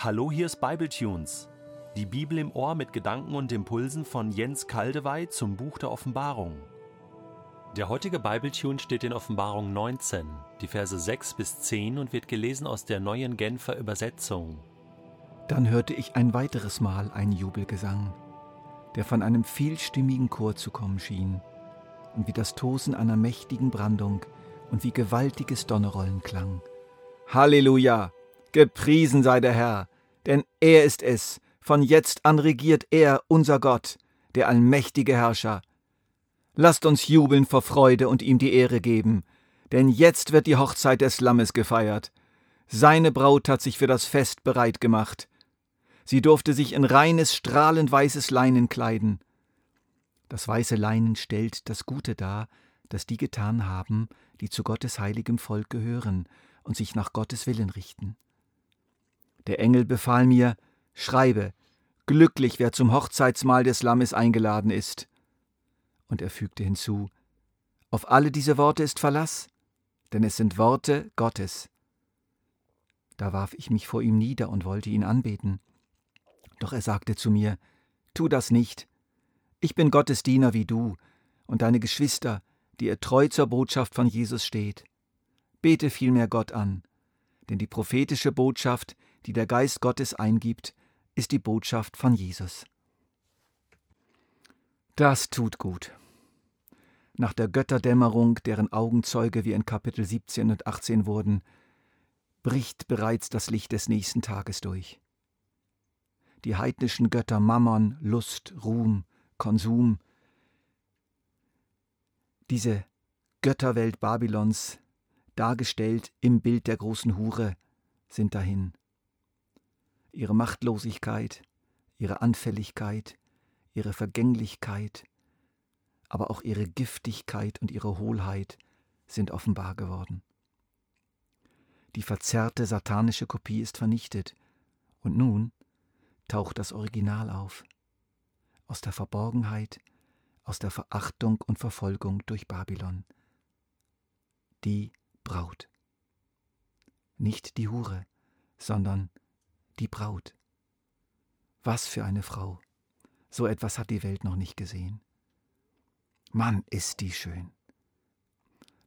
Hallo, hier ist Bibletunes. Die Bibel im Ohr mit Gedanken und Impulsen von Jens Kaldewey zum Buch der Offenbarung. Der heutige Bibletune steht in Offenbarung 19, die Verse 6 bis 10 und wird gelesen aus der neuen Genfer Übersetzung. Dann hörte ich ein weiteres Mal einen Jubelgesang, der von einem vielstimmigen Chor zu kommen schien, und wie das Tosen einer mächtigen Brandung und wie gewaltiges Donnerrollen klang. Halleluja! Gepriesen sei der Herr, denn er ist es, von jetzt an regiert er, unser Gott, der allmächtige Herrscher. Lasst uns jubeln vor Freude und ihm die Ehre geben, denn jetzt wird die Hochzeit des Lammes gefeiert. Seine Braut hat sich für das Fest bereit gemacht. Sie durfte sich in reines, strahlend weißes Leinen kleiden. Das weiße Leinen stellt das Gute dar, das die getan haben, die zu Gottes heiligem Volk gehören und sich nach Gottes Willen richten. Der Engel befahl mir, schreibe, glücklich wer zum Hochzeitsmahl des Lammes eingeladen ist. Und er fügte hinzu, auf alle diese Worte ist Verlass, denn es sind Worte Gottes. Da warf ich mich vor ihm nieder und wollte ihn anbeten. Doch er sagte zu mir, Tu das nicht. Ich bin Gottes Diener wie du und deine Geschwister, die ihr treu zur Botschaft von Jesus steht. Bete vielmehr Gott an, denn die prophetische Botschaft, die der Geist Gottes eingibt, ist die Botschaft von Jesus. Das tut gut. Nach der Götterdämmerung, deren Augenzeuge wir in Kapitel 17 und 18 wurden, bricht bereits das Licht des nächsten Tages durch. Die heidnischen Götter Mammon, Lust, Ruhm, Konsum, diese Götterwelt Babylons, dargestellt im Bild der großen Hure, sind dahin ihre Machtlosigkeit, ihre Anfälligkeit, ihre Vergänglichkeit, aber auch ihre Giftigkeit und ihre Hohlheit sind offenbar geworden. Die verzerrte satanische Kopie ist vernichtet, und nun taucht das Original auf, aus der Verborgenheit, aus der Verachtung und Verfolgung durch Babylon. Die Braut. Nicht die Hure, sondern die die Braut. Was für eine Frau. So etwas hat die Welt noch nicht gesehen. Mann, ist die schön.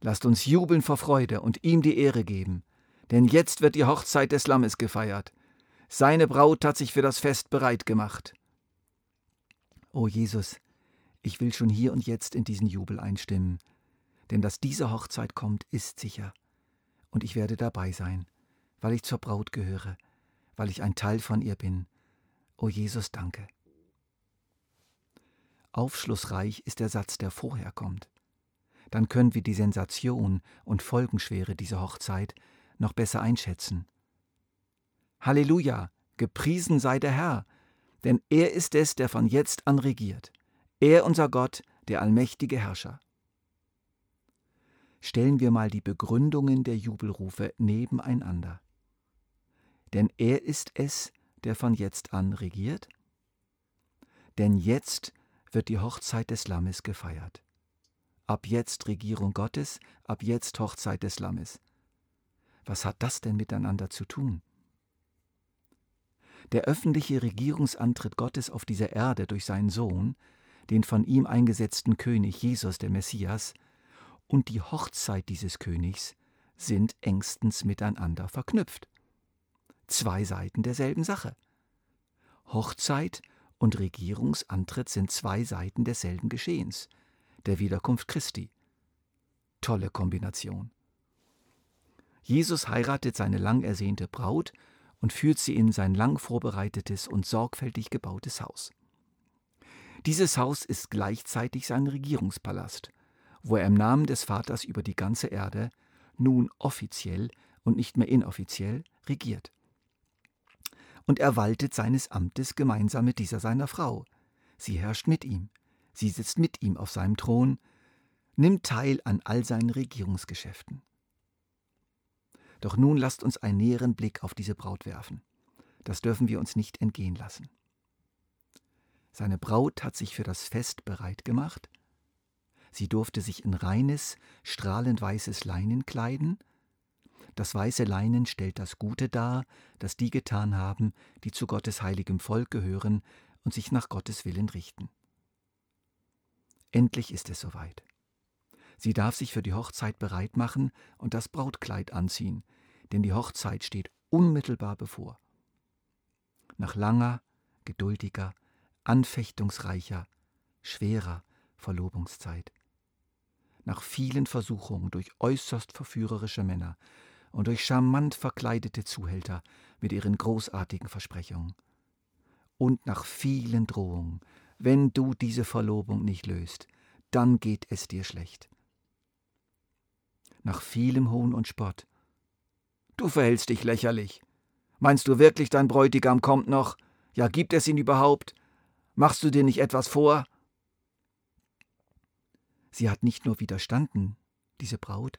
Lasst uns jubeln vor Freude und ihm die Ehre geben, denn jetzt wird die Hochzeit des Lammes gefeiert. Seine Braut hat sich für das Fest bereit gemacht. O Jesus, ich will schon hier und jetzt in diesen Jubel einstimmen, denn dass diese Hochzeit kommt, ist sicher, und ich werde dabei sein, weil ich zur Braut gehöre weil ich ein Teil von ihr bin. O Jesus, danke. Aufschlussreich ist der Satz, der vorher kommt. Dann können wir die Sensation und Folgenschwere dieser Hochzeit noch besser einschätzen. Halleluja, gepriesen sei der Herr, denn er ist es, der von jetzt an regiert. Er unser Gott, der allmächtige Herrscher. Stellen wir mal die Begründungen der Jubelrufe nebeneinander denn er ist es, der von jetzt an regiert? Denn jetzt wird die Hochzeit des Lammes gefeiert. Ab jetzt Regierung Gottes, ab jetzt Hochzeit des Lammes. Was hat das denn miteinander zu tun? Der öffentliche Regierungsantritt Gottes auf dieser Erde durch seinen Sohn, den von ihm eingesetzten König Jesus, der Messias, und die Hochzeit dieses Königs sind engstens miteinander verknüpft zwei Seiten derselben Sache. Hochzeit und Regierungsantritt sind zwei Seiten desselben Geschehens, der Wiederkunft Christi. Tolle Kombination. Jesus heiratet seine lang ersehnte Braut und führt sie in sein lang vorbereitetes und sorgfältig gebautes Haus. Dieses Haus ist gleichzeitig sein Regierungspalast, wo er im Namen des Vaters über die ganze Erde nun offiziell und nicht mehr inoffiziell regiert und er waltet seines Amtes gemeinsam mit dieser seiner Frau. Sie herrscht mit ihm, sie sitzt mit ihm auf seinem Thron, nimmt teil an all seinen Regierungsgeschäften. Doch nun lasst uns einen näheren Blick auf diese Braut werfen. Das dürfen wir uns nicht entgehen lassen. Seine Braut hat sich für das Fest bereit gemacht. Sie durfte sich in reines, strahlend weißes Leinen kleiden, Das weiße Leinen stellt das Gute dar, das die getan haben, die zu Gottes heiligem Volk gehören und sich nach Gottes Willen richten. Endlich ist es soweit. Sie darf sich für die Hochzeit bereit machen und das Brautkleid anziehen, denn die Hochzeit steht unmittelbar bevor. Nach langer, geduldiger, anfechtungsreicher, schwerer Verlobungszeit. Nach vielen Versuchungen durch äußerst verführerische Männer und durch charmant verkleidete Zuhälter mit ihren großartigen Versprechungen. Und nach vielen Drohungen, wenn du diese Verlobung nicht löst, dann geht es dir schlecht. Nach vielem Hohn und Spott. Du verhältst dich lächerlich. Meinst du wirklich, dein Bräutigam kommt noch? Ja, gibt es ihn überhaupt? Machst du dir nicht etwas vor? Sie hat nicht nur widerstanden, diese Braut,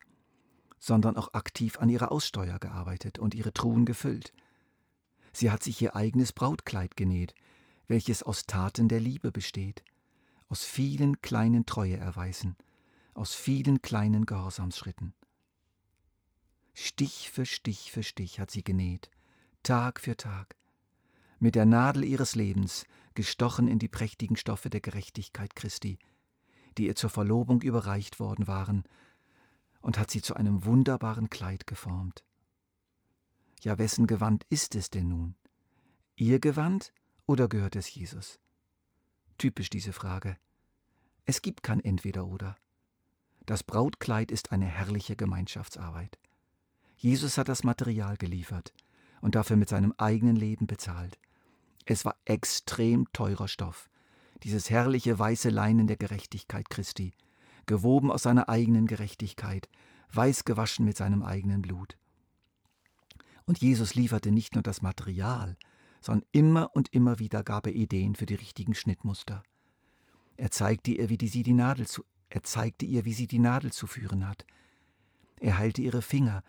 sondern auch aktiv an ihrer Aussteuer gearbeitet und ihre Truhen gefüllt. Sie hat sich ihr eigenes Brautkleid genäht, welches aus Taten der Liebe besteht, aus vielen kleinen Treueerweisen, aus vielen kleinen Gehorsamsschritten. Stich für Stich für Stich hat sie genäht, Tag für Tag, mit der Nadel ihres Lebens gestochen in die prächtigen Stoffe der Gerechtigkeit Christi, die ihr zur Verlobung überreicht worden waren, und hat sie zu einem wunderbaren Kleid geformt. Ja, wessen Gewand ist es denn nun? Ihr Gewand oder gehört es Jesus? Typisch diese Frage. Es gibt kein Entweder oder. Das Brautkleid ist eine herrliche Gemeinschaftsarbeit. Jesus hat das Material geliefert und dafür mit seinem eigenen Leben bezahlt. Es war extrem teurer Stoff, dieses herrliche weiße Leinen der Gerechtigkeit Christi, gewoben aus seiner eigenen Gerechtigkeit, weiß gewaschen mit seinem eigenen Blut. Und Jesus lieferte nicht nur das Material, sondern immer und immer wieder gab er Ideen für die richtigen Schnittmuster. Er zeigte ihr, wie sie die Nadel zu, er zeigte ihr, wie sie die Nadel zu führen hat. Er heilte ihre Finger,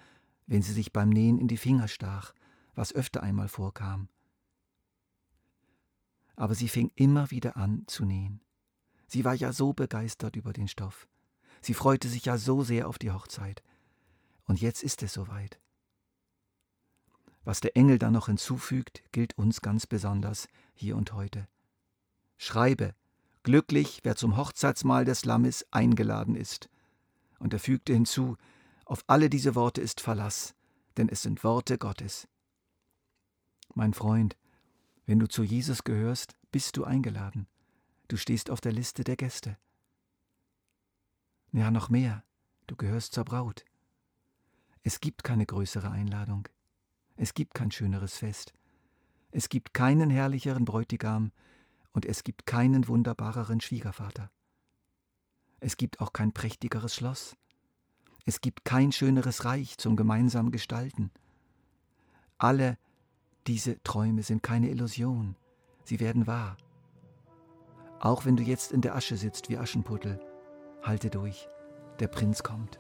wenn sie sich beim Nähen in die Finger stach, was öfter einmal vorkam. Aber sie fing immer wieder an zu nähen. Sie war ja so begeistert über den Stoff. Sie freute sich ja so sehr auf die Hochzeit. Und jetzt ist es soweit. Was der Engel dann noch hinzufügt, gilt uns ganz besonders hier und heute. Schreibe, glücklich, wer zum Hochzeitsmahl des Lammes eingeladen ist. Und er fügte hinzu, auf alle diese Worte ist Verlass, denn es sind Worte Gottes. Mein Freund, wenn du zu Jesus gehörst, bist du eingeladen. Du stehst auf der Liste der Gäste. Ja, noch mehr, du gehörst zur Braut. Es gibt keine größere Einladung. Es gibt kein schöneres Fest. Es gibt keinen herrlicheren Bräutigam und es gibt keinen wunderbareren Schwiegervater. Es gibt auch kein prächtigeres Schloss. Es gibt kein schöneres Reich zum gemeinsamen Gestalten. Alle diese Träume sind keine Illusion, sie werden wahr. Auch wenn du jetzt in der Asche sitzt wie Aschenputtel, halte durch, der Prinz kommt.